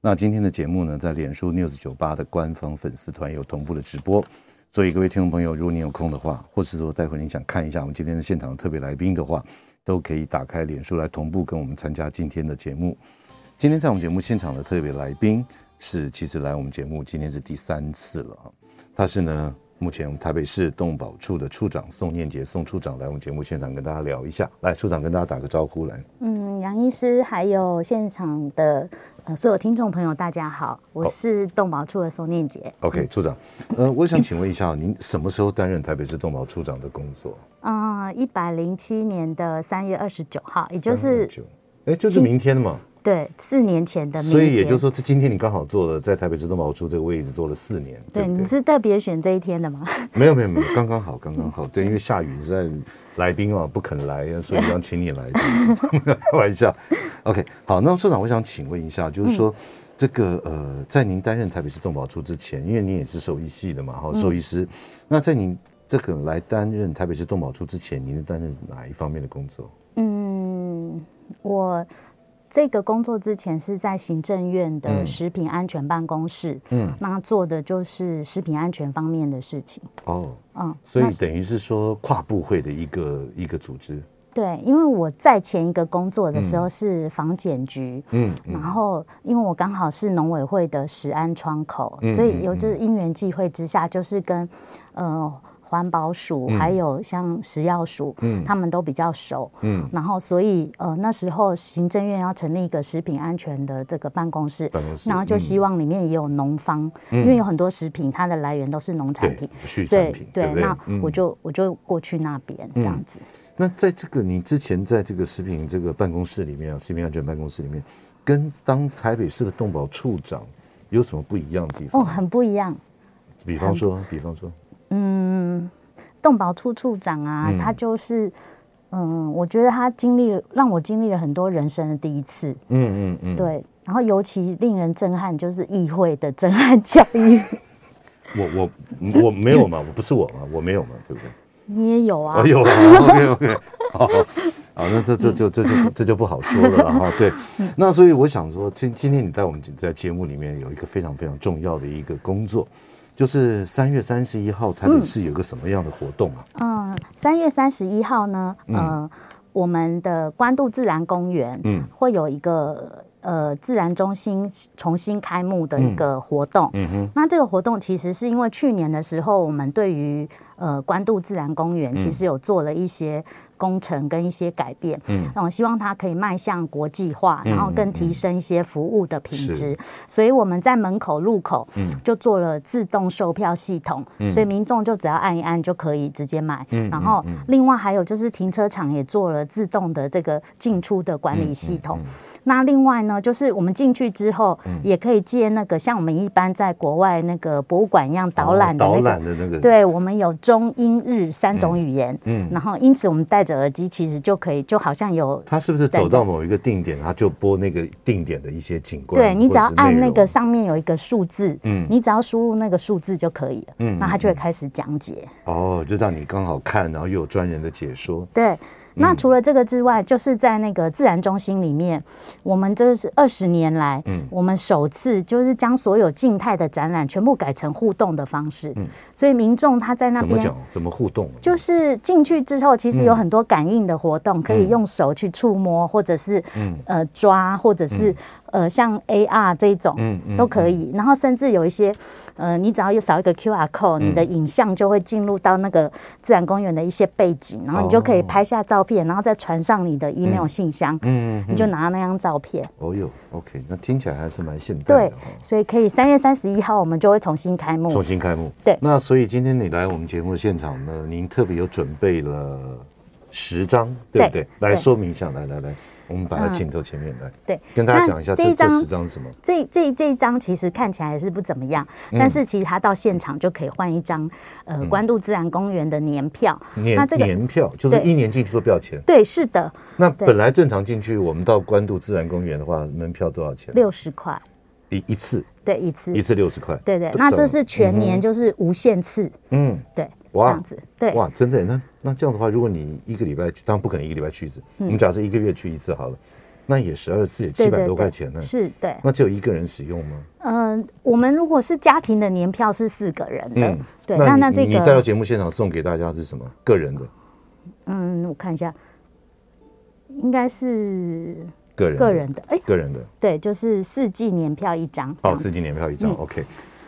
那今天的节目呢，在脸书 News 酒吧的官方粉丝团有同步的直播，所以各位听众朋友，如果你有空的话，或是说待会你想看一下我们今天的现场的特别来宾的话，都可以打开脸书来同步跟我们参加今天的节目。今天在我们节目现场的特别来宾是，其实来我们节目今天是第三次了，他是呢。目前我们台北市动保处的处长宋念杰宋处长来我们节目现场跟大家聊一下，来处长跟大家打个招呼来。嗯，杨医师还有现场的呃所有听众朋友，大家好，我是动保处的宋念杰。Oh. OK，处长，呃，我想请问一下，您什么时候担任台北市动保处长的工作？嗯，一百零七年的三月二十九号，也就是哎，就是明天嘛。对，四年前的，所以也就是说，这今天你刚好坐了在台北市动保处这个位置坐了四年。对，对对，你是特别选这一天的吗？没有没有没有，刚刚好刚刚好。对，因为下雨实在来宾啊不肯来，所以想请你来。开玩笑。OK，好，那社长，我想请问一下，就是说、嗯、这个呃，在您担任台北市动保处之前，因为您也是兽医系的嘛，哈，兽医师。嗯、那在您这个来担任台北市动保处之前，您是担任哪一方面的工作？嗯，我。这个工作之前是在行政院的食品安全办公室，嗯，那做的就是食品安全方面的事情。哦，嗯，所以等于是说跨部会的一个一个组织。对，因为我在前一个工作的时候是防检局，嗯，然后因为我刚好是农委会的食安窗口，所以有就是因缘际会之下，就是跟呃。环保署还有像食药署，嗯，他们都比较熟，嗯，然后所以呃那时候行政院要成立一个食品安全的这个办公室，办公室，然后就希望里面也有农方，嗯，因为有很多食品它的来源都是农产品，畜产品，对，那我就我就过去那边这样子。那在这个你之前在这个食品这个办公室里面啊，食品安全办公室里面，跟当台北市的动保处长有什么不一样的地方？哦，很不一样。比方说，比方说。嗯，动保处处长啊，嗯、他就是，嗯，我觉得他经历了，让我经历了很多人生的第一次。嗯嗯嗯，嗯对。然后尤其令人震撼，就是议会的震撼教育。我我我没有嘛，我不是我嘛，我没有嘛，对不对？你也有啊？我有啊。OK OK，好，好，好，那这这就这就这就不好说了 哈。对，那所以我想说，今今天你在我们在节目里面有一个非常非常重要的一个工作。就是三月三十一号，台北市有个什么样的活动啊？嗯，三、呃、月三十一号呢，呃，嗯、我们的关渡自然公园，嗯，会有一个呃自然中心重新开幕的一个活动。嗯，嗯哼，那这个活动其实是因为去年的时候，我们对于呃关渡自然公园其实有做了一些。工程跟一些改变，嗯，我希望它可以迈向国际化，然后更提升一些服务的品质。所以我们在门口入口，嗯，就做了自动售票系统，所以民众就只要按一按就可以直接买。然后另外还有就是停车场也做了自动的这个进出的管理系统。那另外呢，就是我们进去之后，也可以借那个像我们一般在国外那个博物馆一样导览的那个，导览的那个，对，我们有中英日三种语言，嗯，然后因此我们戴着耳机，其实就可以就好像有。他是不是走到某一个定点，他就播那个定点的一些景观？对，你只要按那个上面有一个数字，嗯，你只要输入那个数字就可以了，嗯，那他就会开始讲解。哦，就让你刚好看，然后又有专人的解说。对。那除了这个之外，就是在那个自然中心里面，我们这是二十年来，嗯，我们首次就是将所有静态的展览全部改成互动的方式，嗯，所以民众他在那边怎么讲？怎么互动？就是进去之后，其实有很多感应的活动，可以用手去触摸，或者是嗯。呃抓，或者是。呃，像 AR 这一种，嗯，嗯都可以。然后甚至有一些，呃，你只要有扫一个 QR code，、嗯、你的影像就会进入到那个自然公园的一些背景，然后你就可以拍下照片，然后再传上你的 email 信箱，嗯，你就拿那张照片。哦哟，OK，那听起来还是蛮现代的。对，所以可以三月三十一号我们就会重新开幕。重新开幕。对。那所以今天你来我们节目的现场呢，您特别有准备了十张，对不？对来说明一下，来来来。我们把它镜头前面来，对，跟大家讲一下这这十张是什么？这这这一张其实看起来是不怎么样，但是其实它到现场就可以换一张呃关渡自然公园的年票。年年票就是一年进去都不要钱。对，是的。那本来正常进去，我们到关渡自然公园的话，门票多少钱？六十块。一一次。对，一次。一次六十块。对对，那这是全年就是无限次。嗯，对。哇，这样子，对，哇，真的，那那这样的话，如果你一个礼拜去，当然不可能一个礼拜去一次，我们假设一个月去一次好了，那也十二次也七百多块钱呢，是，对，那只有一个人使用吗？嗯，我们如果是家庭的年票是四个人的，对，那那这个你带到节目现场送给大家是什么？个人的？嗯，我看一下，应该是个人个人的，哎，个人的，对，就是四季年票一张，哦，四季年票一张，OK，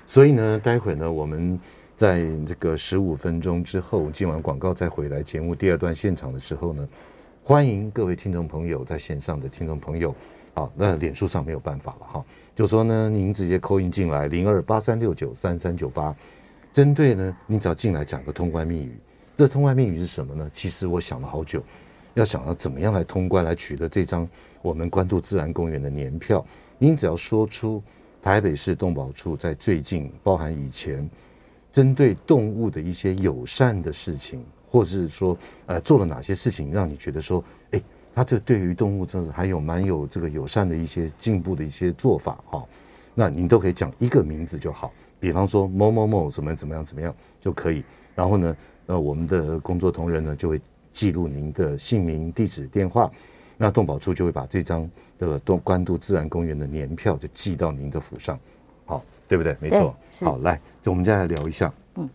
所以呢，待会呢，我们。在这个十五分钟之后，进完广告再回来节目第二段现场的时候呢，欢迎各位听众朋友在线上的听众朋友，好，那脸书上没有办法了哈，就说呢，您直接 call in 进来零二八三六九三三九八，针对呢，你只要进来讲个通关密语，这通关密语是什么呢？其实我想了好久，要想要怎么样来通关来取得这张我们关渡自然公园的年票，您只要说出台北市动保处在最近，包含以前。针对动物的一些友善的事情，或者是说，呃，做了哪些事情让你觉得说，哎，他这对于动物真的还有蛮有这个友善的一些进步的一些做法哈，那您都可以讲一个名字就好，比方说某某某怎么怎么样怎么样就可以。然后呢，呃，我们的工作同仁呢就会记录您的姓名、地址、电话，那动保处就会把这张的东关渡自然公园的年票就寄到您的府上。对不对？没错。好，来，就我们再来聊一下，嗯，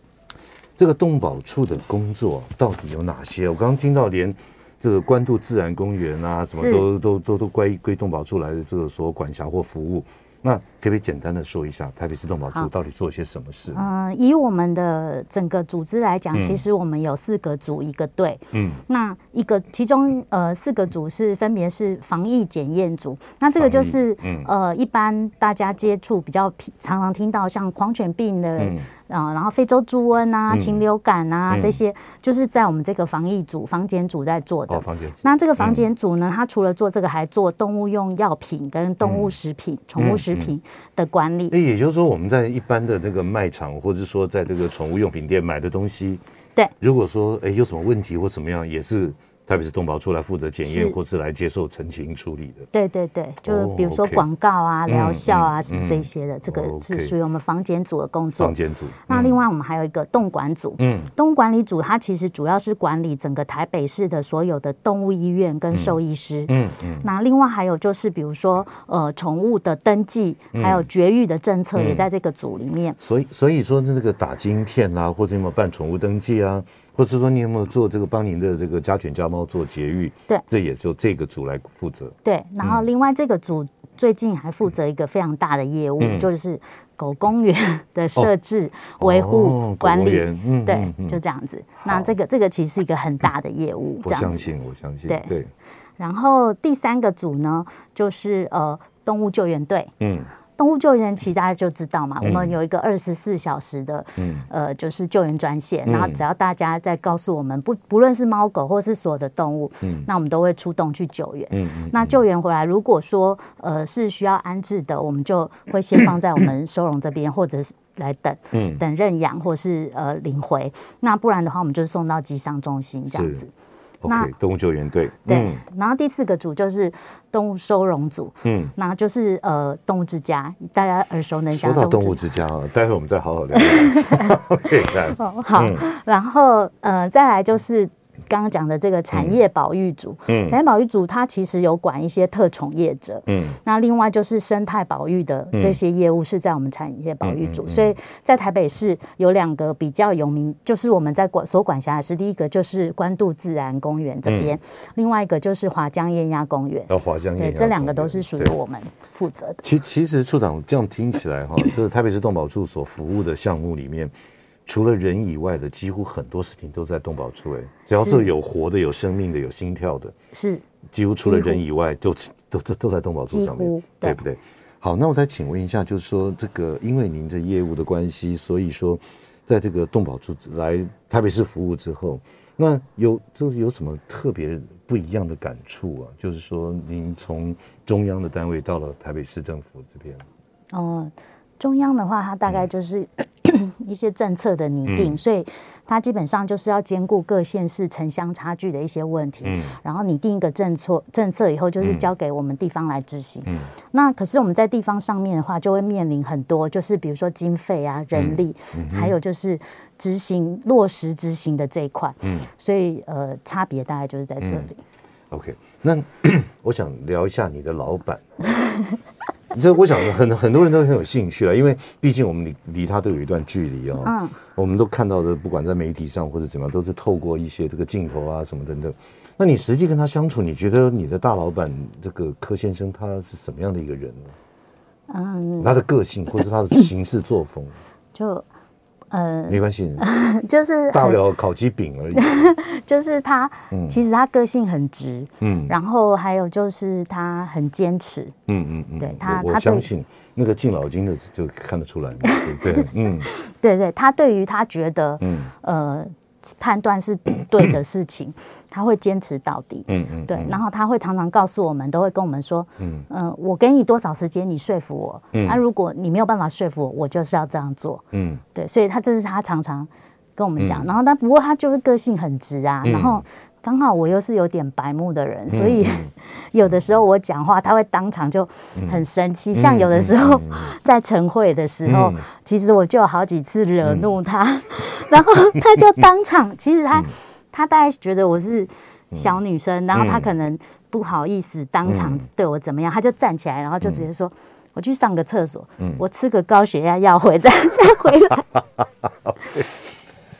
这个动保处的工作到底有哪些？我刚刚听到连这个关渡自然公园啊，什么都都都都归归动保处来的这个所管辖或服务。那可不可以简单的说一下台北市动保处到底做些什么事？嗯、呃，以我们的整个组织来讲，其实我们有四个组一个队。嗯，那一个其中呃四个组是分别是防疫检验组。那这个就是、嗯、呃一般大家接触比较常常听到像狂犬病的。嗯啊，然后非洲猪瘟啊、禽流感啊、嗯、这些，就是在我们这个防疫组、防检组在做的。哦，防检组。那这个防检组呢，它除了做这个，还做动物用药品跟动物食品、宠、嗯、物食品的管理。哎，也就是说，我们在一般的这个卖场，或者说在这个宠物用品店买的东西，对，如果说哎有什么问题或怎么样，也是。特别是动保处来负责检验，或是来接受澄清处理的。对对对，就比如说广告啊、疗效啊什么这些的，这个是属于我们房检组的工作。房检组。那另外我们还有一个动管组。嗯。动物管理组它其实主要是管理整个台北市的所有的动物医院跟兽医师。嗯嗯。那另外还有就是比如说呃宠物的登记，还有绝育的政策也在这个组里面。所以所以说那个打晶片啦，或者有没有办宠物登记啊？或者说你有没有做这个帮您的这个家犬家猫做绝育？对，这也就这个组来负责。对，然后另外这个组最近还负责一个非常大的业务，嗯、就是狗公园的设置、哦、维护、管理。哦嗯、对，嗯嗯、就这样子。那这个这个其实是一个很大的业务。我相信，我相信。对对。然后第三个组呢，就是呃动物救援队。嗯。动物救援其实大家就知道嘛，嗯、我们有一个二十四小时的，嗯、呃，就是救援专线，嗯、然后只要大家在告诉我们，不不论是猫狗或是所有的动物，嗯、那我们都会出动去救援。那救援回来，如果说呃是需要安置的，我们就会先放在我们收容这边，或者是来等，嗯、等认养或是呃领回。那不然的话，我们就送到机伤中心这样子。那 okay, 动物救援队对，嗯、然后第四个组就是动物收容组，嗯，那就是呃动物之家，大家耳熟能详。说到动物之家啊，待会我们再好好聊。OK，来，好，嗯、然后呃再来就是。刚刚讲的这个产业保育组，嗯，产业保育组它其实有管一些特宠业者，嗯，那另外就是生态保育的这些业务是在我们产业保育组，所以在台北市有两个比较有名，就是我们在管所管辖的是第一个就是关渡自然公园这边，另外一个就是华江雁鸭公园，哦，华江雁鸭，对，这两个都是属于我们负责的。其其实处长这样听起来哈，这个台北市动保处所服务的项目里面。除了人以外的，几乎很多事情都在动保处。哎，只要是有活的、有生命的、有心跳的，是几乎除了人以外，都都都都在动保处上面，对不对？好，那我再请问一下，就是说这个，因为您的业务的关系，所以说，在这个动保处来台北市服务之后，那有就是有什么特别不一样的感触啊？就是说，您从中央的单位到了台北市政府这边。哦，中央的话，它大概就是、嗯、一些政策的拟定，嗯、所以它基本上就是要兼顾各县市城乡差距的一些问题。嗯，然后拟定一个政策政策以后，就是交给我们地方来执行。嗯，那可是我们在地方上面的话，就会面临很多，就是比如说经费啊、人力，还有就是执行落实执行的这一块。嗯，所以呃，差别大概就是在这里。嗯、OK，那 我想聊一下你的老板。这我想很很多人都很有兴趣了，因为毕竟我们离离他都有一段距离哦。嗯，我们都看到的，不管在媒体上或者怎么样，都是透过一些这个镜头啊什么等等。那你实际跟他相处，你觉得你的大老板这个柯先生他是什么样的一个人呢？嗯，他的个性或者他的行事作风，就。呃，没关系，就是大不了烤鸡饼而已。就是他，嗯、其实他个性很直，嗯，然后还有就是他很坚持，嗯嗯嗯，对他，我，我相信那个敬老金的就看得出来，对，对，嗯，对对，他对于他觉得，嗯。呃。判断是对的事情，他会坚持到底。嗯嗯，对。然后他会常常告诉我们，都会跟我们说，嗯嗯，我给你多少时间，你说服我。嗯。那如果你没有办法说服我，我就是要这样做。嗯。对，所以他这是他常常跟我们讲。然后但不过他就是个性很直啊。然后刚好我又是有点白目的人，所以 有的时候我讲话，他会当场就很生气。像有的时候在晨会的时候，其实我就有好几次惹怒他。然后他就当场，其实他、嗯、他大概觉得我是小女生，嗯、然后他可能不好意思当场对我怎么样，嗯、他就站起来，然后就直接说：“嗯、我去上个厕所，嗯、我吃个高血压药回再再回来。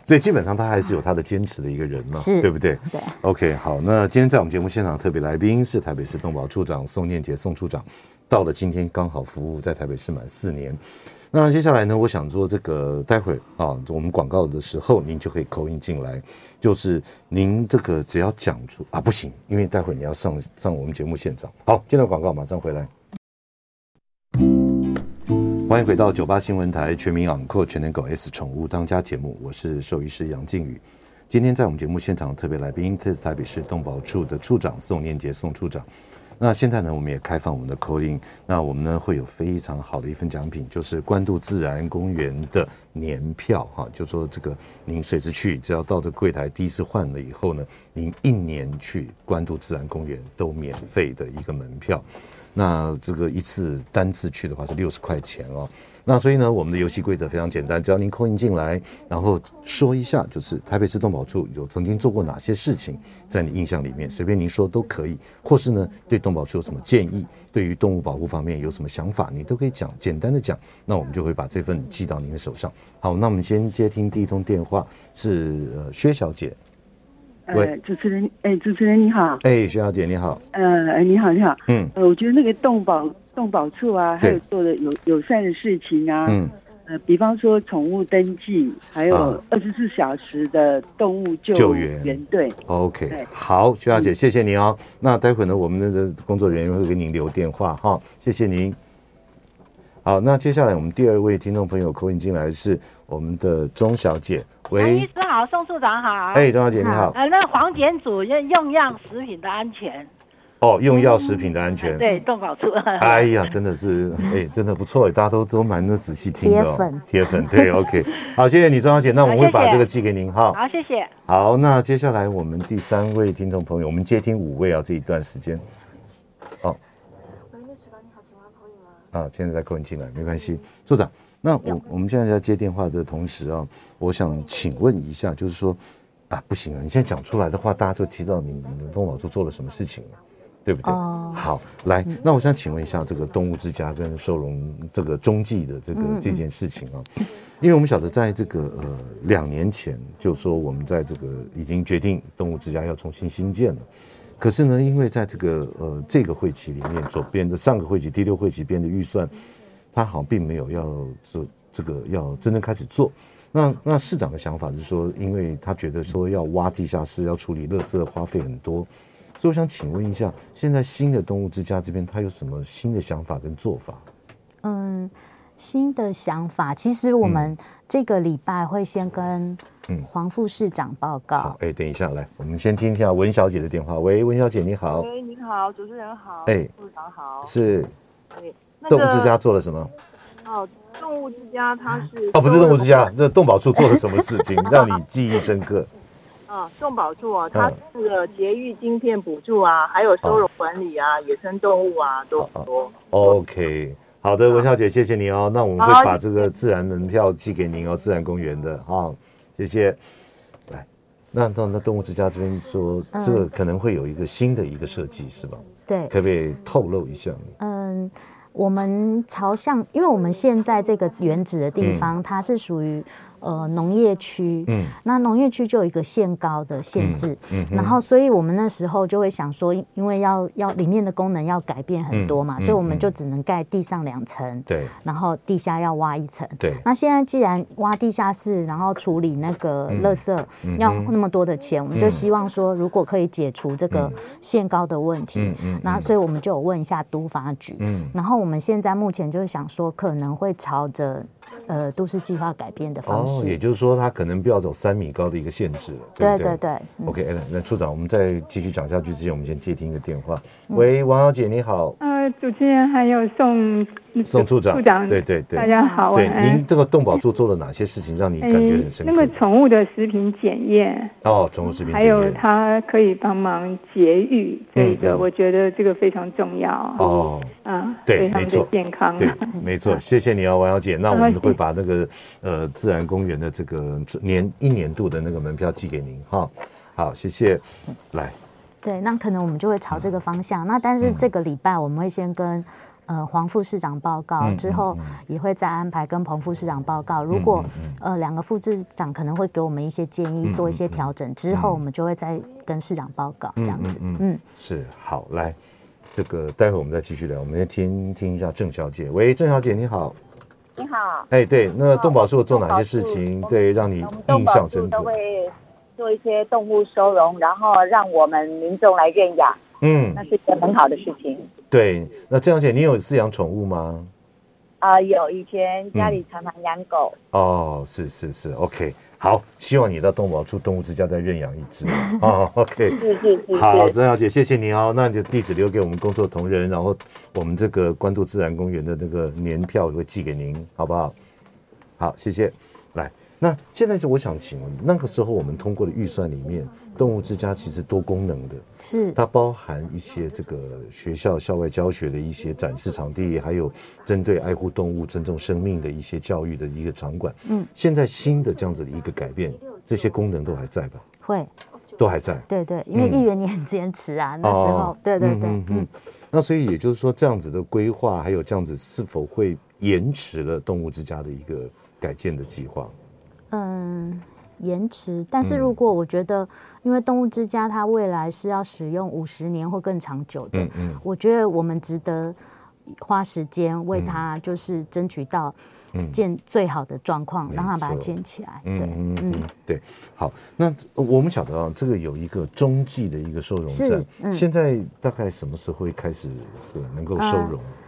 所以基本上他还是有他的坚持的一个人嘛，对不对？对。OK，好，那今天在我们节目现场特别来宾是台北市动保处长宋念杰宋处长，到了今天刚好服务在台北市满四年。那接下来呢，我想说这个，待会儿啊，我们广告的时候，您就可以 call in 进来，就是您这个只要讲出啊，不行，因为待会儿你要上上我们节目现场。好，进到广告，马上回来。欢迎回到九八新闻台全民养狗全能狗 S 宠物当家节目，我是兽医师杨靖宇。今天在我们节目现场特别来宾，特别是台北市动保处的处长宋念杰宋处长。那现在呢，我们也开放我们的 call in，那我们呢会有非常好的一份奖品，就是关渡自然公园的年票哈，就说这个您随时去，只要到这柜台第一次换了以后呢，您一年去关渡自然公园都免费的一个门票，那这个一次单次去的话是六十块钱哦。那所以呢，我们的游戏规则非常简单，只要您 call in 进来，然后说一下，就是台北市动保处有曾经做过哪些事情，在你印象里面，随便您说都可以，或是呢，对动保处有什么建议，对于动物保护方面有什么想法，你都可以讲，简单的讲，那我们就会把这份寄到您的手上。好，那我们先接听第一通电话，是呃薛小姐。喂，呃、主持人，哎、欸，主持人你好。哎，徐小姐你好。呃，你好，你好。嗯。呃，我觉得那个动保。动保处啊，还有做的友友善的事情啊，嗯，呃，比方说宠物登记，还有二十四小时的动物救救援队。OK，好，徐小姐，谢谢你哦。嗯、那待会呢，我们的工作人员会给您留电话哈，谢谢您。好，那接下来我们第二位听众朋友 call in 进来是我们的钟小姐，喂，医师好，宋处长好，哎，钟小姐你好，呃，那黄检组用用药食品的安全。哦，用药食品的安全，嗯、对动保处。哎呀，真的是，哎，真的不错，大家都都蛮的仔细听的、哦。铁粉，铁粉，对，OK，好，谢谢你，钟小姐，那我们会把这个寄给您哈。好，谢谢。好，那接下来我们第三位听众朋友，我们接听五位啊，这一段时间。哦。喂，那处长你好，请问可以吗？啊，现在在扣你进来，没关系。处长，那我我们现在在接电话的同时啊，我想请问一下，就是说，啊，不行啊，你现在讲出来的话，大家都提到你你们动保处做了什么事情了。对不对？哦，好，来，那我想请问一下，这个动物之家跟收容这个中继的这个这件事情啊，因为我们晓得，在这个呃两年前，就说我们在这个已经决定动物之家要重新新建了，可是呢，因为在这个呃这个会期里面所编的上个会期第六会期编的预算，他好像并没有要做这个要真正开始做。那那市长的想法是说，因为他觉得说要挖地下室，要处理垃圾，花费很多。所以我想请问一下，现在新的动物之家这边，他有什么新的想法跟做法？嗯，新的想法，其实我们这个礼拜会先跟嗯，黄副市长报告。好，哎，等一下，来，我们先听一下文小姐的电话。喂，文小姐，你好。喂，你好，主持人好。哎，部长好。是。对，动物之家做了什么？哦，动物之家它是哦，不是动物之家，那动保处做了什么事情 让你记忆深刻？啊，动保处啊，它那个节育晶片补助啊，还有收容管理啊，野生动物啊，都很多。OK，好的，文小姐，谢谢你哦。那我们会把这个自然门票寄给您哦，自然公园的，好，谢谢。来，那到那动物之家这边说，这个可能会有一个新的一个设计，是吧？对，可不可以透露一下？嗯。我们朝向，因为我们现在这个原址的地方，它是属于。呃，农业区，嗯，那农业区就有一个限高的限制，嗯，嗯，然后，所以我们那时候就会想说，因为要要里面的功能要改变很多嘛，嗯，所以我们就只能盖地上两层，对，然后地下要挖一层，对。那现在既然挖地下室，然后处理那个垃圾要那么多的钱，嗯，我们就希望说，如果可以解除这个限高的问题，嗯嗯，那所以我们就有问一下都发局，嗯，然后我们现在目前就是想说，可能会朝着。呃，都市计划改变的方式，哦，也就是说，它可能不要走三米高的一个限制了。对对对。OK，那处长，我们在继续讲下去之前，我们先接听一个电话。喂，王小姐，你好。呃，主持人还有宋宋处长，处长，对对对，大家好。对，您这个动保处做了哪些事情，让你感觉很深刻？那个宠物的食品检验哦，宠物食品检验，还有它可以帮忙节育，这个我觉得这个非常重要哦。啊，对，没错，健康，对，没错，谢谢你哦，王小姐。那我们会把那个呃自然公园的这个年一年度的那个门票寄给您哈。好，谢谢。来，对，那可能我们就会朝这个方向。那但是这个礼拜我们会先跟呃黄副市长报告，之后也会再安排跟彭副市长报告。如果呃两个副市长可能会给我们一些建议，做一些调整，之后我们就会再跟市长报告这样子。嗯，是，好，来。这个待会我们再继续聊，我们先听听一下郑小姐。喂，郑小姐你好。你好。哎，对，那动保处做哪些事情，对，让你印象深刻？都会做一些动物收容，然后让我们民众来认养。嗯，那是一件很好的事情。对，那郑小姐，你有饲养宠物吗？啊、呃，有，以前家里常常养狗。嗯、哦，是是是，OK。好，希望你到动保处动物之家再认养一只 哦。OK，是是是。好，郑小姐，谢谢你哦。那你的地址留给我们工作同仁，然后我们这个关渡自然公园的那个年票也会寄给您，好不好？好，谢谢。来，那现在就我想请问，那个时候我们通过的预算里面，动物之家其实多功能的，是它包含一些这个学校校外教学的一些展示场地，还有针对爱护动物、尊重生命的一些教育的一个场馆。嗯，现在新的这样子的一个改变，这些功能都还在吧？会，都还在。对对，因为议员你很坚持啊，那时候，对对对，嗯。那所以也就是说，这样子的规划，还有这样子是否会延迟了动物之家的一个改建的计划？嗯。延迟，但是如果我觉得，因为动物之家它未来是要使用五十年或更长久的，嗯嗯，我觉得我们值得花时间为它，就是争取到建最好的状况，让它把它建起来。对，嗯嗯，对。好，那我们晓得啊，这个有一个中继的一个收容站，嗯，现在大概什么时候会开始能够收容？呃，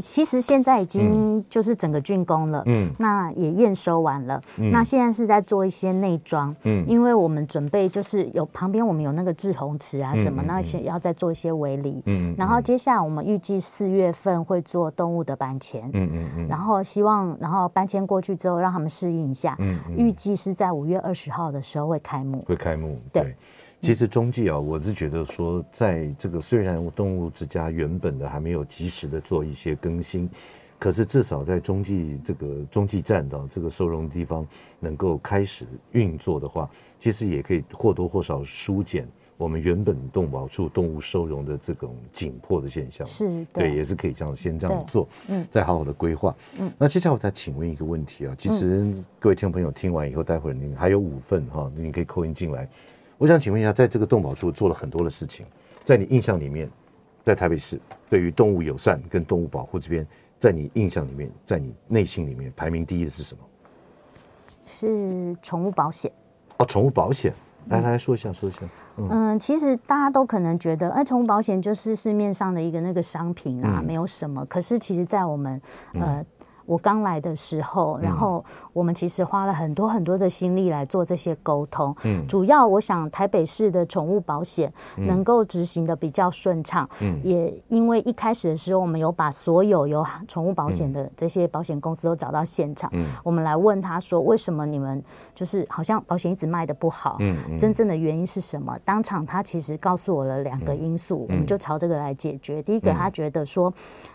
其实现在已经就是整个竣工了，嗯，那也验收完了，嗯，那现在是在做一些内装，嗯，因为我们准备就是有旁边我们有那个制洪池啊什么，嗯，那些要再做一些围篱，嗯，然后接下来我们预计四月份会做动物的搬迁，嗯嗯嗯，然后希望然后搬迁过去之后让他们适应一下，嗯，预计是在五月二十号的时候会开幕，会开幕，对。对其实中继啊，我是觉得说，在这个虽然动物之家原本的还没有及时的做一些更新，可是至少在中继这个中继站的这个收容地方能够开始运作的话，其实也可以或多或少疏解我们原本动保处动物收容的这种紧迫的现象。是，对，对，也是可以这样先这样做，嗯，再好好的规划。嗯，那接下来我再请问一个问题啊，其实各位听众朋友听完以后，待会儿你还有五份哈，你可以扣音进来。我想请问一下，在这个动保处做了很多的事情，在你印象里面，在台北市对于动物友善跟动物保护这边，在你印象里面，在你内心里面排名第一的是什么？是宠物保险。哦，宠物保险，来来说一下，说一下。嗯，嗯，其实大家都可能觉得，哎，宠物保险就是市面上的一个那个商品啊，嗯、没有什么。可是其实，在我们呃。嗯我刚来的时候，然后我们其实花了很多很多的心力来做这些沟通。嗯，主要我想台北市的宠物保险能够执行的比较顺畅。嗯，也因为一开始的时候，我们有把所有有宠物保险的这些保险公司都找到现场。嗯，我们来问他说，为什么你们就是好像保险一直卖的不好？嗯，真正的原因是什么？当场他其实告诉我了两个因素，我们就朝这个来解决。第一个，他觉得说。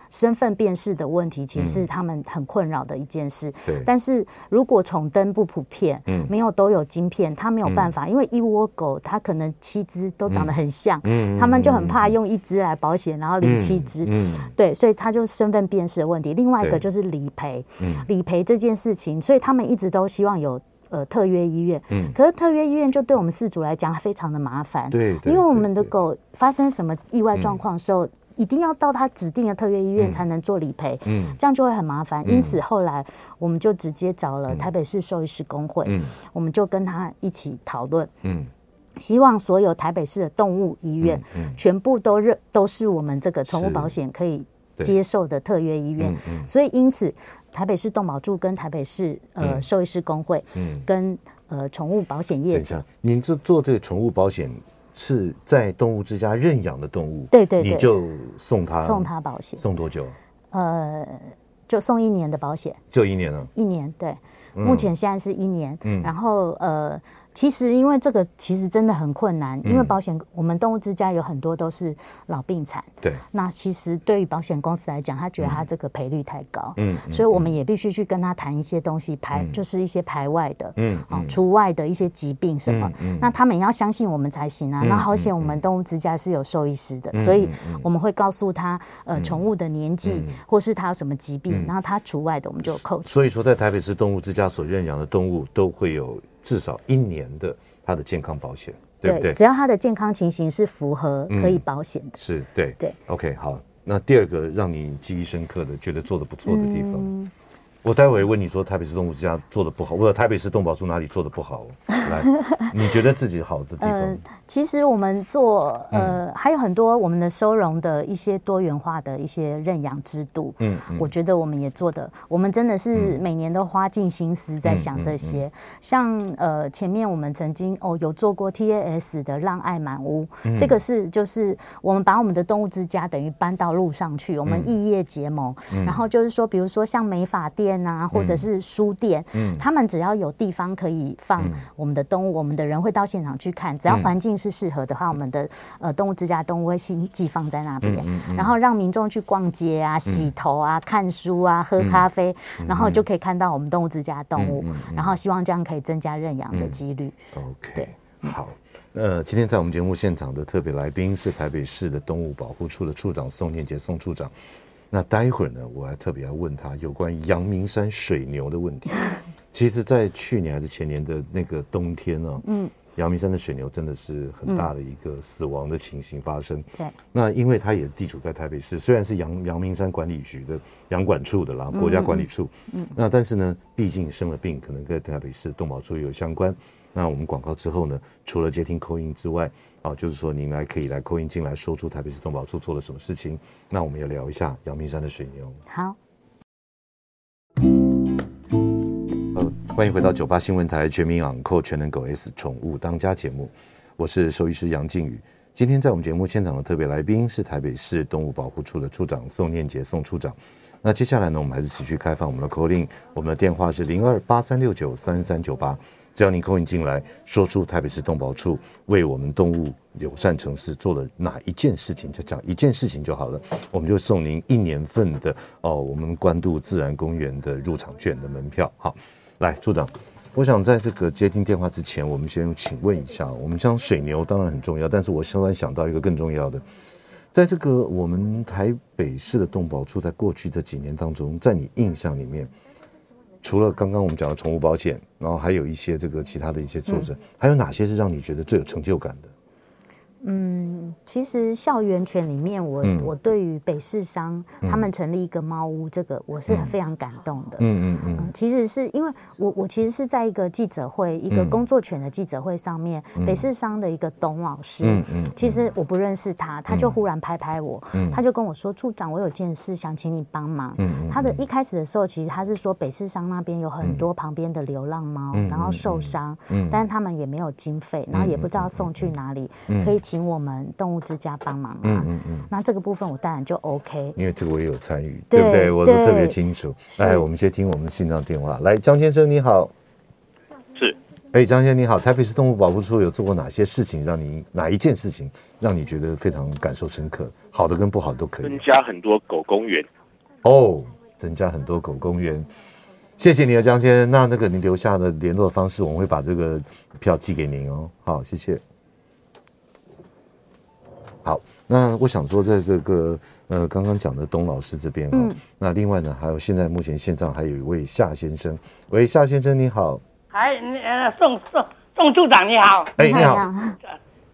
身份辨识的问题，其实是他们很困扰的一件事。对。但是如果宠灯不普遍，嗯，没有都有晶片，他没有办法，因为一窝狗它可能七只都长得很像，嗯，他们就很怕用一只来保险，然后领七只，嗯，对，所以他就身份辨识的问题。另外一个就是理赔，嗯，理赔这件事情，所以他们一直都希望有呃特约医院，嗯，可是特约医院就对我们饲主来讲非常的麻烦，对，因为我们的狗发生什么意外状况的时候。一定要到他指定的特约医院才能做理赔，嗯，这样就会很麻烦。因此后来我们就直接找了台北市兽医师工会，嗯，我们就跟他一起讨论，嗯，希望所有台北市的动物医院，嗯全部都认都是我们这个宠物保险可以接受的特约医院。所以因此台北市动保处跟台北市呃兽医师工会，嗯，跟呃宠物保险业者，等一下，您是做这个宠物保险？是在动物之家认养的动物，对对，你就送他送他保险，送多久？呃，就送一年的保险，就一年了，一年，对，目前现在是一年，嗯，然后呃。其实，因为这个其实真的很困难，因为保险，我们动物之家有很多都是老病残。对。那其实对于保险公司来讲，他觉得他这个赔率太高。嗯。所以我们也必须去跟他谈一些东西，排就是一些排外的，嗯，除外的一些疾病什么。嗯。那他们也要相信我们才行啊。那好险，我们动物之家是有兽医师的，所以我们会告诉他，呃，宠物的年纪或是他有什么疾病，然后他除外的，我们就扣。所以说，在台北市动物之家所认养的动物都会有。至少一年的他的健康保险，对不对？只要他的健康情形是符合可以保险的，是对对。OK，好，那第二个让你记忆深刻的，觉得做的不错的地方。嗯我待会问你说台北市动物之家做的不好，或者台北市动保处哪里做的不好？来，你觉得自己好的地方？呃，其实我们做呃、嗯、还有很多我们的收容的一些多元化的一些认养制度，嗯，嗯我觉得我们也做的，我们真的是每年都花尽心思在想这些。嗯嗯嗯、像呃前面我们曾经哦有做过 TAS 的让爱满屋，嗯、这个是就是我们把我们的动物之家等于搬到路上去，我们异业结盟，嗯、然后就是说比如说像美发店。店啊，或者是书店，嗯，他们只要有地方可以放我们的动物，我们的人会到现场去看。只要环境是适合的话，我们的呃动物之家动物会先寄放在那边，然后让民众去逛街啊、洗头啊、看书啊、喝咖啡，然后就可以看到我们动物之家动物。然后希望这样可以增加认养的几率。OK，对，好。呃，今天在我们节目现场的特别来宾是台北市的动物保护处的处长宋念杰宋处长。那待会儿呢，我还特别要问他有关于阳明山水牛的问题。其实，在去年还是前年的那个冬天呢，嗯，阳明山的水牛真的是很大的一个死亡的情形发生。对，那因为它也地处在台北市，虽然是阳阳明山管理局的阳管处的啦，国家管理处，嗯，那但是呢，毕竟生了病，可能跟台北市动保处有相关。那我们广告之后呢，除了接听 call in 之外，啊，就是说您来可以来 call in 进来，说出台北市动保处做了什么事情。那我们也聊一下阳明山的水牛。好，呃，欢迎回到九八新闻台全民昂扣全能狗 S 宠物当家节目，我是兽医师杨靖宇。今天在我们节目现场的特别来宾是台北市动物保护处的处长宋念杰宋处长。那接下来呢，我们还是持续开放我们的 call in，我们的电话是零二八三六九三三九八。只要你 call in 进来，说出台北市动保处为我们动物友善城市做了哪一件事情，就讲一件事情就好了，我们就送您一年份的哦，我们关渡自然公园的入场券的门票。好，来，处长，我想在这个接听电话之前，我们先请问一下，我们像水牛当然很重要，但是我突然想到一个更重要的，在这个我们台北市的动保处，在过去这几年当中，在你印象里面。除了刚刚我们讲的宠物保险，然后还有一些这个其他的一些措施，嗯、还有哪些是让你觉得最有成就感的？嗯，其实校园犬里面我，我、嗯、我对于北市商他们成立一个猫屋，这个我是非常感动的。嗯嗯嗯，其实是因为我我其实是在一个记者会，一个工作犬的记者会上面，嗯、北市商的一个董老师，嗯嗯，其实我不认识他，他就忽然拍拍我，嗯、他就跟我说：“处长，我有件事想请你帮忙。嗯”他的一开始的时候，其实他是说北市商那边有很多旁边的流浪猫，然后受伤，但是他们也没有经费，然后也不知道送去哪里，可以请我们动物之家帮忙啊，嗯嗯嗯，那这个部分我当然就 OK，因为这个我也有参与，对不对？我都特别清楚。来，我们先听我们线上电话。来，张先生你好，是，哎，张先生你好，台北市动物保护处有做过哪些事情，让你哪一件事情让你觉得非常感受深刻？好的跟不好都可以。增加很多狗公园，哦，增加很多狗公园，谢谢你啊，张先生。那那个您留下的联络方式，我们会把这个票寄给您哦。好，谢谢。好，那我想说，在这个呃刚刚讲的董老师这边哦，嗯、那另外呢，还有现在目前线上还有一位夏先生，喂，夏先生你好，嗨，呃宋宋宋处长你好，哎你好，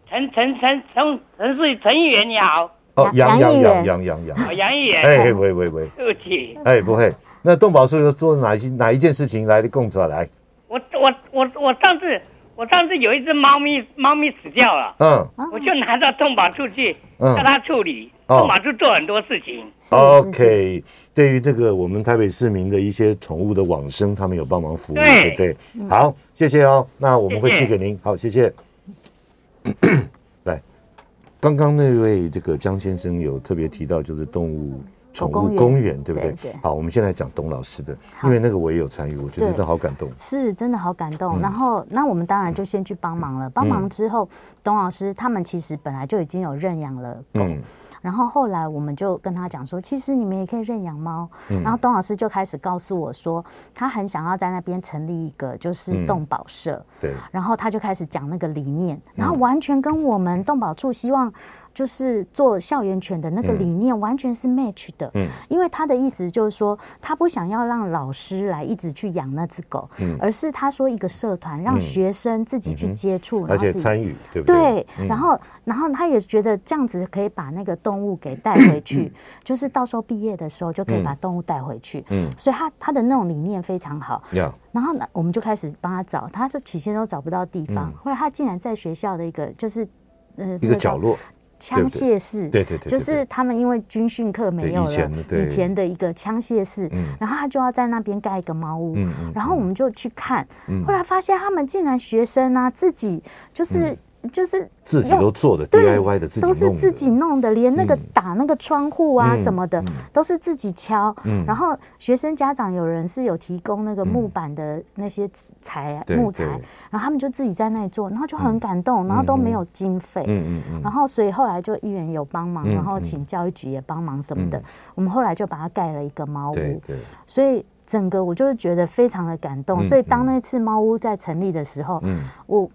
陈陈陈陈陈是陈议员你好，哦杨杨杨杨杨杨，哦杨议员，哎喂喂喂，对不起，哎不会，那动保处又做哪一哪一件事情来的供出来？我我我我上次。我上次有一只猫咪，猫咪死掉了，嗯，我就拿到动保处去叫它处理，动保处做很多事情。OK，对于这个我们台北市民的一些宠物的往生，他们有帮忙服务，对不对？好，谢谢哦。那我们会寄给您。好，谢谢。来，刚刚那位这个江先生有特别提到，就是动物。宠物公园对不对？对，好，我们现在讲董老师的，因为那个我也有参与，我觉得真的好感动，是真的好感动。然后，那我们当然就先去帮忙了。帮忙之后，董老师他们其实本来就已经有认养了狗。然后后来我们就跟他讲说，其实你们也可以认养猫。嗯、然后董老师就开始告诉我说，他很想要在那边成立一个就是动保社。嗯、对。然后他就开始讲那个理念，然后完全跟我们动保处希望就是做校园犬的那个理念完全是 match 的。嗯。因为他的意思就是说，他不想要让老师来一直去养那只狗，嗯、而是他说一个社团让学生自己去接触，而且参与，对不对？对。嗯、然后，然后他也觉得这样子可以把那个动动物给带回去，就是到时候毕业的时候就可以把动物带回去。嗯，所以他他的那种理念非常好。然后呢，我们就开始帮他找，他就起先都找不到地方，后来他竟然在学校的一个就是呃一个角落枪械室。对对对，就是他们因为军训课没有了，以前的一个枪械室，然后他就要在那边盖一个猫屋。然后我们就去看，后来发现他们竟然学生啊自己就是。就是自己都做的 DIY 的，自己都是自己弄的，连那个打那个窗户啊什么的都是自己敲。然后学生家长有人是有提供那个木板的那些材木材，然后他们就自己在那里做，然后就很感动，然后都没有经费。嗯嗯，然后所以后来就议员有帮忙，然后请教育局也帮忙什么的，我们后来就把它盖了一个猫屋。所以整个我就是觉得非常的感动。所以当那次猫屋在成立的时候，我。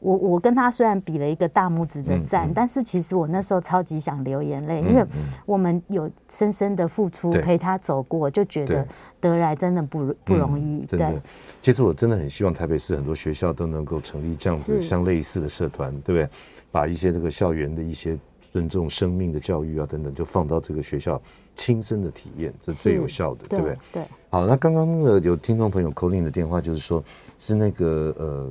我我跟他虽然比了一个大拇指的赞，但是其实我那时候超级想流眼泪，因为我们有深深的付出陪他走过，就觉得得来真的不不容易。对，其实我真的很希望台北市很多学校都能够成立这样子像类似的社团，对不对？把一些这个校园的一些尊重生命的教育啊等等，就放到这个学校亲身的体验，这最有效的，对不对？对。好，那刚刚的有听众朋友 call in 的电话，就是说是那个呃。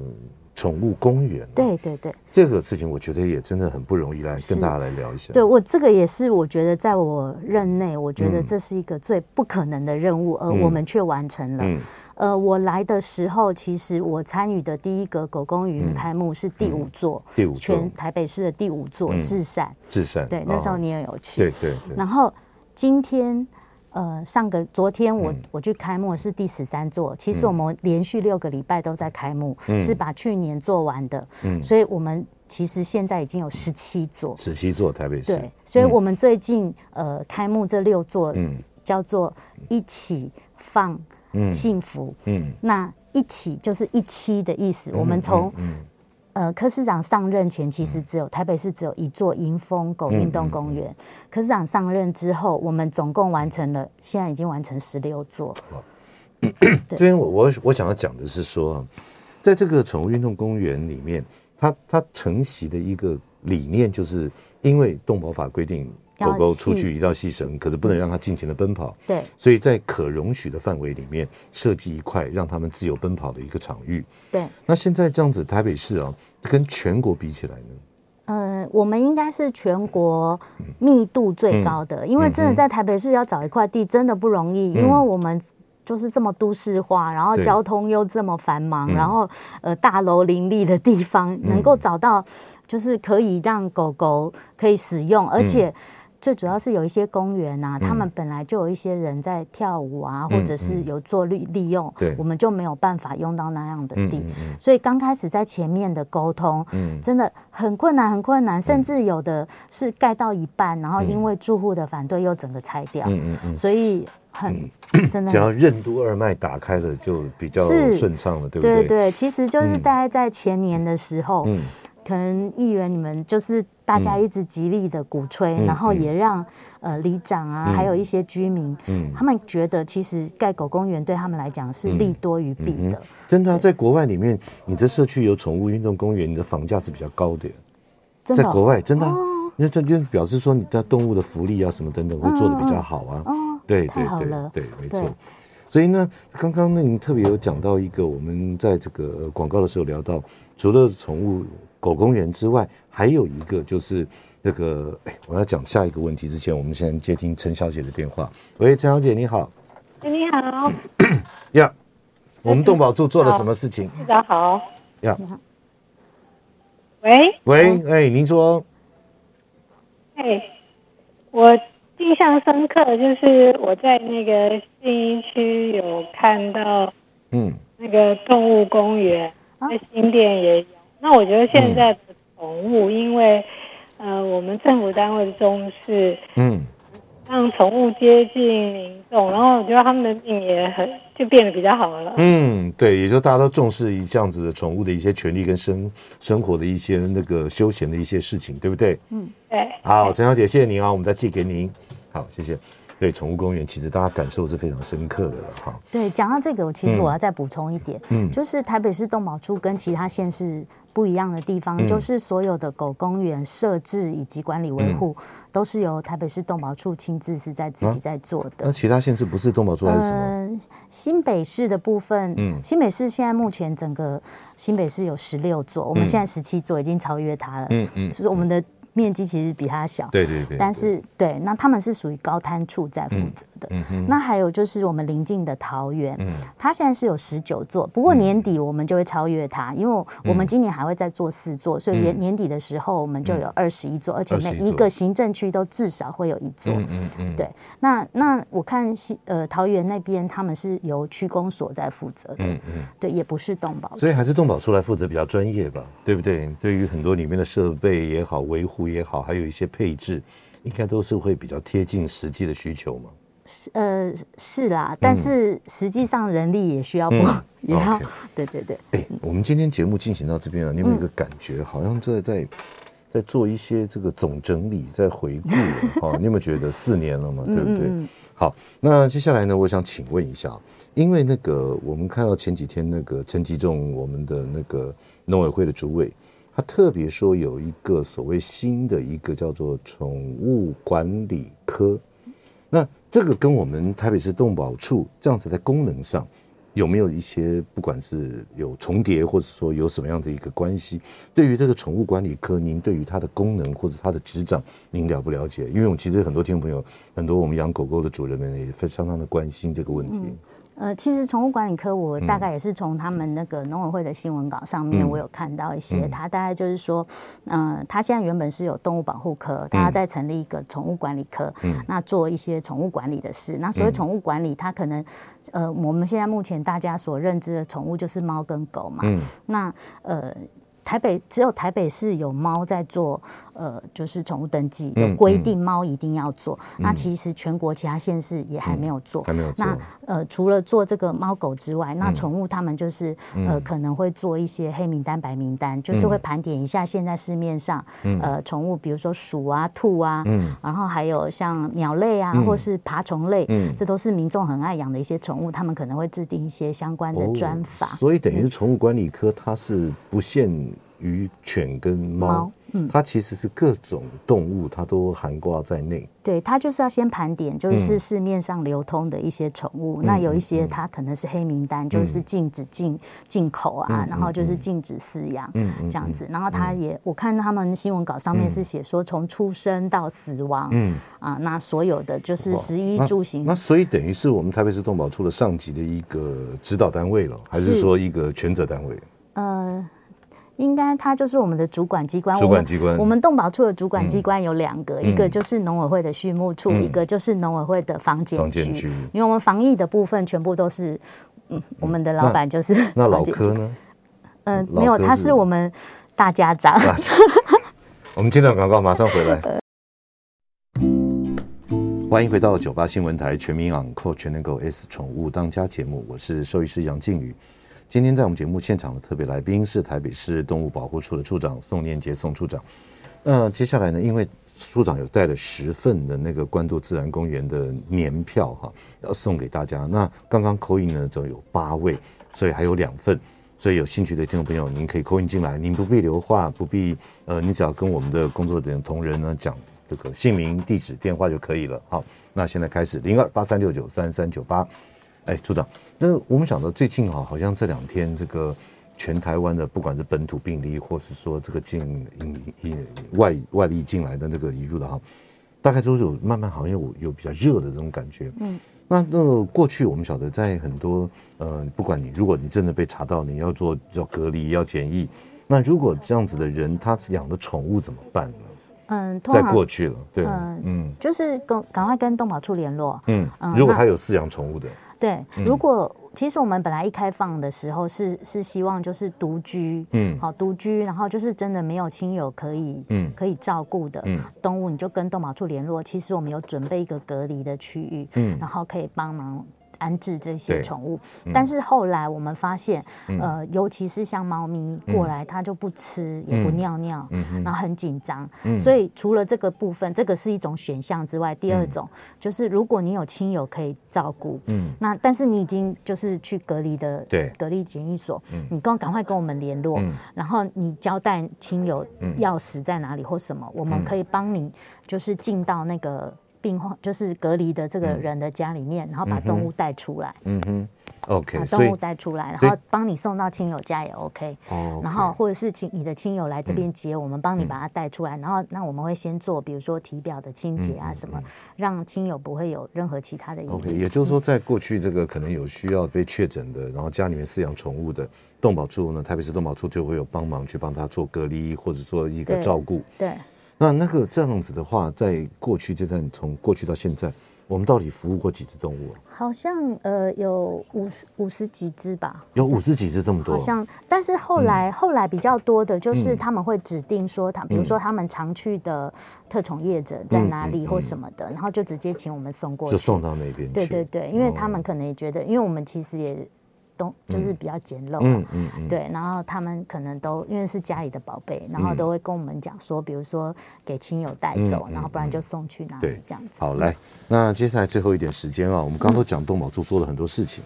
宠物公园，对对对，这个事情我觉得也真的很不容易，来跟大家来聊一下。对，我这个也是，我觉得在我任内，我觉得这是一个最不可能的任务，而我们却完成了。呃，我来的时候，其实我参与的第一个狗公园开幕是第五座，第五座，全台北市的第五座至善，至善，对，那时候你也有去，对对对。然后今天。呃，上个昨天我我去开幕是第十三座，其实我们连续六个礼拜都在开幕，是把去年做完的，所以我们其实现在已经有十七座，十七座台北市，对，所以我们最近呃开幕这六座叫做一起放幸福，嗯，那一起就是一期的意思，我们从。呃，柯市长上任前，其实只有台北市只有一座迎风狗运动公园。柯市长上任之后，我们总共完成了，现在已经完成十六座。这边我我我想要讲的是说，在这个宠物运动公园里面，它它承袭的一个理念就是因为动保法规定。狗狗出去一定要系绳，可是不能让它尽情的奔跑。对，所以在可容许的范围里面设计一块让它们自由奔跑的一个场域。对，那现在这样子，台北市啊，跟全国比起来呢？呃，我们应该是全国密度最高的，嗯、因为真的在台北市要找一块地真的不容易，嗯、因为我们就是这么都市化，然后交通又这么繁忙，然后呃大楼林立的地方，嗯、能够找到就是可以让狗狗可以使用，而且。最主要是有一些公园啊，他们本来就有一些人在跳舞啊，或者是有做利利用，对，我们就没有办法用到那样的地，所以刚开始在前面的沟通，真的很困难，很困难，甚至有的是盖到一半，然后因为住户的反对又整个拆掉，所以很真的，只要任督二脉打开了，就比较顺畅了，对不对？对？对，其实就是大概在前年的时候。可能议员你们就是大家一直极力的鼓吹，嗯、然后也让呃里长啊，嗯、还有一些居民，嗯，他们觉得其实盖狗公园对他们来讲是利多于弊的。嗯嗯、真的、啊，在国外里面，你的社区有宠物运动公园，你的房价是比较高的。的在国外，真的、啊，因为这就表示说你的动物的福利啊什么等等会做的比较好啊。对对对对，没错。所以呢，刚刚呢，你特别有讲到一个，我们在这个广告的时候聊到，除了宠物。狗公园之外，还有一个就是那个，哎，我要讲下一个问题之前，我们先接听陈小姐的电话。喂，陈小姐你好。你好。呀，我们动保处做了什么事情？大家好。呀。喂。喂，哎，您说。哎，我印象深刻，就是我在那个信义区有看到，嗯，那个动物公园在新店也有。那我觉得现在的宠物，因为，呃，我们政府单位重视，嗯，让宠物接近民众，然后我觉得他们的命也很就变得比较好了。嗯，对，也就大家都重视一这样子的宠物的一些权利跟生生活的一些那个休闲的一些事情，对不对？嗯，对。好，陈小姐，谢谢您啊，我们再寄给您。好，谢谢。对，宠物公园其实大家感受是非常深刻的了哈。对，讲到这个，其实我要再补充一点，嗯，就是台北市动保处跟其他县市不一样的地方，嗯、就是所有的狗公园设置以及管理维护，嗯、都是由台北市动保处亲自是在自己在做的。啊、那其他县市不是动保处还是什么？呃，新北市的部分，嗯，新北市现在目前整个新北市有十六座，我们现在十七座已经超越它了，嗯嗯，就是我们的。面积其实比它小，对对对，但是对，那他们是属于高滩处在负责的。嗯嗯。那还有就是我们邻近的桃园，嗯，它现在是有十九座，不过年底我们就会超越它，因为我们今年还会再做四座，所以年年底的时候我们就有二十一座，而且每一个行政区都至少会有一座。嗯嗯嗯。对，那那我看西呃桃园那边他们是由区公所在负责的，嗯嗯，对，也不是动保，所以还是动保出来负责比较专业吧，对不对？对于很多里面的设备也好，维护。也好，还有一些配置，应该都是会比较贴近实际的需求嘛。是呃是啦，但是实际上人力也需要不、嗯、也要 okay 对对对。哎、欸，我们今天节目进行到这边啊，你有没有一个感觉，嗯、好像在在 在做一些这个总整理，在回顾啊？你有没有觉得四年了嘛？对不对？好，那接下来呢，我想请问一下，因为那个我们看到前几天那个陈吉仲，我们的那个农委会的主委。他特别说有一个所谓新的一个叫做宠物管理科，那这个跟我们台北市动保处这样子在功能上有没有一些不管是有重叠，或者说有什么样的一个关系？对于这个宠物管理科，您对于它的功能或者它的执掌，您了不了解？因为我们其实很多听众朋友，很多我们养狗狗的主人们也非常常的关心这个问题。呃，其实宠物管理科，我大概也是从他们那个农委会的新闻稿上面，我有看到一些。他大概就是说，呃，他现在原本是有动物保护科，他在成立一个宠物管理科，那做一些宠物管理的事。那所谓宠物管理，他可能，呃，我们现在目前大家所认知的宠物就是猫跟狗嘛。那呃，台北只有台北市有猫在做。呃，就是宠物登记有规定，猫一定要做。那其实全国其他县市也还没有做。还没有做。那呃，除了做这个猫狗之外，那宠物他们就是呃可能会做一些黑名单、白名单，就是会盘点一下现在市面上呃宠物，比如说鼠啊、兔啊，然后还有像鸟类啊，或是爬虫类，这都是民众很爱养的一些宠物，他们可能会制定一些相关的专法。所以等于是宠物管理科，它是不限于犬跟猫。嗯，它其实是各种动物，它都含挂在内。对，它就是要先盘点，就是市面上流通的一些宠物。嗯、那有一些它可能是黑名单，嗯、就是禁止进进口啊，嗯、然后就是禁止饲养，嗯，这样子。然后它也，嗯、我看他们新闻稿上面是写说，从出生到死亡，嗯啊，那所有的就是食衣住行。那所以等于是我们台北市动保处的上级的一个指导单位了，还是说一个权责单位？呃。应该它就是我们的主管机关。主管机关，我们动保处的主管机关有两个，一个就是农委会的畜牧处，一个就是农委会的房检区。因为我们防疫的部分全部都是，嗯，我们的老板就是。那老柯呢？嗯，没有，他是我们大家长。我们接着广告，马上回来。欢迎回到九八新闻台全民昂扣全能狗 S 宠物当家节目，我是兽医师杨靖宇。今天在我们节目现场的特别来宾是台北市动物保护处的处长宋念杰宋处长。那接下来呢，因为处长有带了十份的那个关渡自然公园的年票哈，要送给大家。那刚刚扣印呢，就有八位，所以还有两份。所以有兴趣的听众朋友，您可以扣印进来，您不必留话，不必呃，你只要跟我们的工作人员同仁呢讲这个姓名、地址、电话就可以了。好，那现在开始零二八三六九三三九八。哎，组长，那我们想到最近哈，好像这两天这个全台湾的不管是本土病例，或是说这个进引引外外力进来的那个移入的哈，大概都有慢慢好像有有比较热的这种感觉。嗯，那那个过去我们晓得在很多呃，不管你如果你真的被查到，你要做要隔离要检疫，那如果这样子的人他养的宠物怎么办呢？嗯，在过去了，对，嗯，嗯就是跟赶快跟动保处联络。嗯，如果他有饲养宠物的。对，如果其实我们本来一开放的时候是是希望就是独居，嗯，好独居，然后就是真的没有亲友可以，嗯，可以照顾的动物，你就跟动保处联络。其实我们有准备一个隔离的区域，嗯，然后可以帮忙。安置这些宠物，嗯、但是后来我们发现，嗯、呃，尤其是像猫咪过来，它就不吃，嗯、也不尿尿，嗯、然后很紧张。嗯、所以除了这个部分，这个是一种选项之外，第二种、嗯、就是如果你有亲友可以照顾，嗯，那但是你已经就是去隔离的隔离检疫所，嗯、你跟赶快跟我们联络，嗯、然后你交代亲友钥匙在哪里或什么，嗯、我们可以帮你就是进到那个。病患就是隔离的这个人的家里面，嗯、然后把动物带出来。嗯哼，OK，把动物带出来，然后帮你送到亲友家也 OK。哦，然后或者是请你的亲友来这边接，嗯、我们帮你把它带出来。然后那我们会先做，比如说体表的清洁啊什么，让亲友不会有任何其他的疑虑。OK，也就是说，在过去这个可能有需要被确诊的，然后家里面饲养宠物的动保处呢，台北市动保处就会有帮忙去帮他做隔离或者做一个照顾。对。对那那个这样子的话，在过去这段从过去到现在，我们到底服务过几只动物啊？好像呃有五十五十几只吧。有五十几只这么多？好像，但是后来、嗯、后来比较多的就是他们会指定说他，嗯、比如说他们常去的特宠业者在哪里或什么的，然后就直接请我们送过去，就送到那边。对对对，因为他们可能也觉得，因为我们其实也。都就是比较简陋，嗯嗯嗯，对，然后他们可能都因为是家里的宝贝，然后都会跟我们讲说，比如说给亲友带走，然后不然就送去哪里这样子。好，来，那接下来最后一点时间啊，我们刚刚都讲动保处做了很多事情，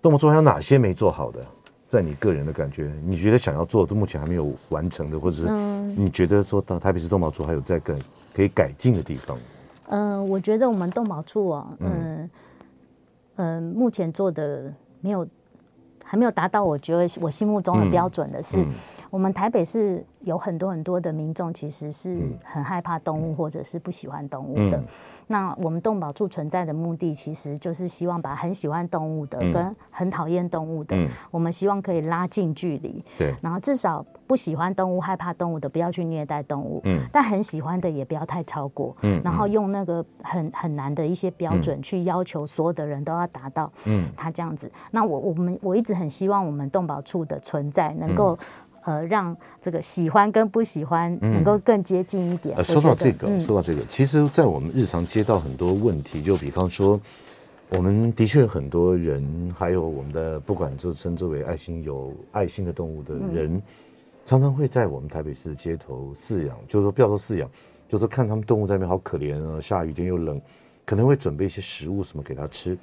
动保处还有哪些没做好的？在你个人的感觉，你觉得想要做的，目前还没有完成的，或者是你觉得说到台北市动保处还有在更可以改进的地方？嗯，我觉得我们动保处啊，嗯嗯，目前做的没有。还没有达到我觉得我心目中的标准的是，我们台北是有很多很多的民众其实是很害怕动物或者是不喜欢动物的。那我们动保处存在的目的，其实就是希望把很喜欢动物的跟很讨厌动物的，我们希望可以拉近距离。对，然后至少不喜欢动物、害怕动物的不要去虐待动物。嗯，但很喜欢的也不要太超过。嗯，然后用那个很很难的一些标准去要求所有的人都要达到。嗯，他这样子，那我我们我一直很希望我们动保处的存在能够。呃，让这个喜欢跟不喜欢能够更接近一点。呃，说到这个，嗯、说到这个，其实，在我们日常接到很多问题，就比方说，我们的确很多人，还有我们的不管就称之为爱心有爱心的动物的人，嗯、常常会在我们台北市的街头饲养，就是说不要说饲养，就是说看他们动物在那边好可怜啊，下雨天又冷，可能会准备一些食物什么给他吃。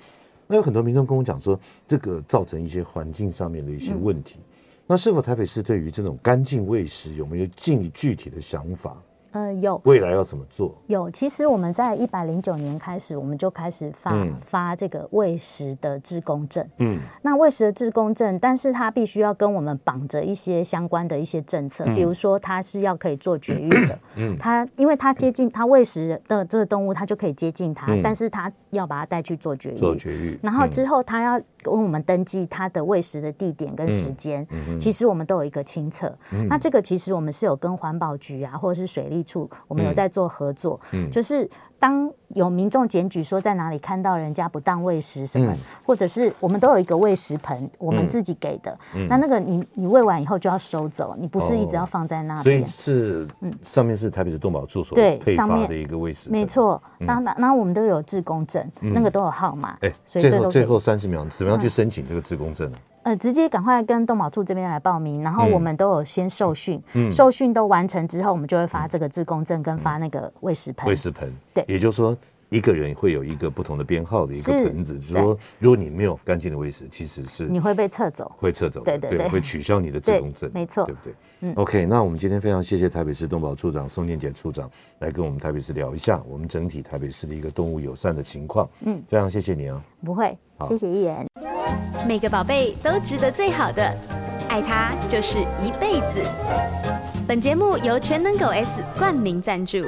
那有很多民众跟我讲说，这个造成一些环境上面的一些问题。嗯那是否台北市对于这种干净喂食有没有进具体的想法？呃，有未来要怎么做？有，其实我们在一百零九年开始，我们就开始发、嗯、发这个喂食的志工证。嗯，那喂食的志工证，但是它必须要跟我们绑着一些相关的一些政策，嗯、比如说它是要可以做绝育的。嗯，它因为它接近它喂食的这个动物，它就可以接近它，嗯、但是它要把它带去做绝育。做绝育，然后之后它要跟我们登记它的喂食的地点跟时间。其实我们都有一个清册。嗯、那这个其实我们是有跟环保局啊，或者是水利。处我们有在做合作，嗯，就是当有民众检举说在哪里看到人家不当喂食什么，嗯、或者是我们都有一个喂食盆，我们自己给的，嗯、那那个你你喂完以后就要收走，你不是一直要放在那里，哦，所以是嗯，上面是台北市动保处所对配发的一个喂食，没错，当然，那我们都有志工证，嗯、那个都有号码，哎、欸，最后最后三十秒，怎么样去申请这个志工证呢？呃，直接赶快跟动保处这边来报名，然后我们都有先受训，嗯、受训都完成之后，我们就会发这个自工证跟发那个喂食盆。喂食盆，对，也就是说一个人会有一个不同的编号的一个盆子，就是说如果你没有干净的喂食，其实是你会被撤走，会撤走，对对对，会取消你的自工证，没错，对不对？嗯，OK，那我们今天非常谢谢台北市动保处长宋念杰处长来跟我们台北市聊一下我们整体台北市的一个动物友善的情况。嗯，非常谢谢你啊，不会，好，谢谢议员。每个宝贝都值得最好的，爱他就是一辈子。本节目由全能狗 S 冠名赞助。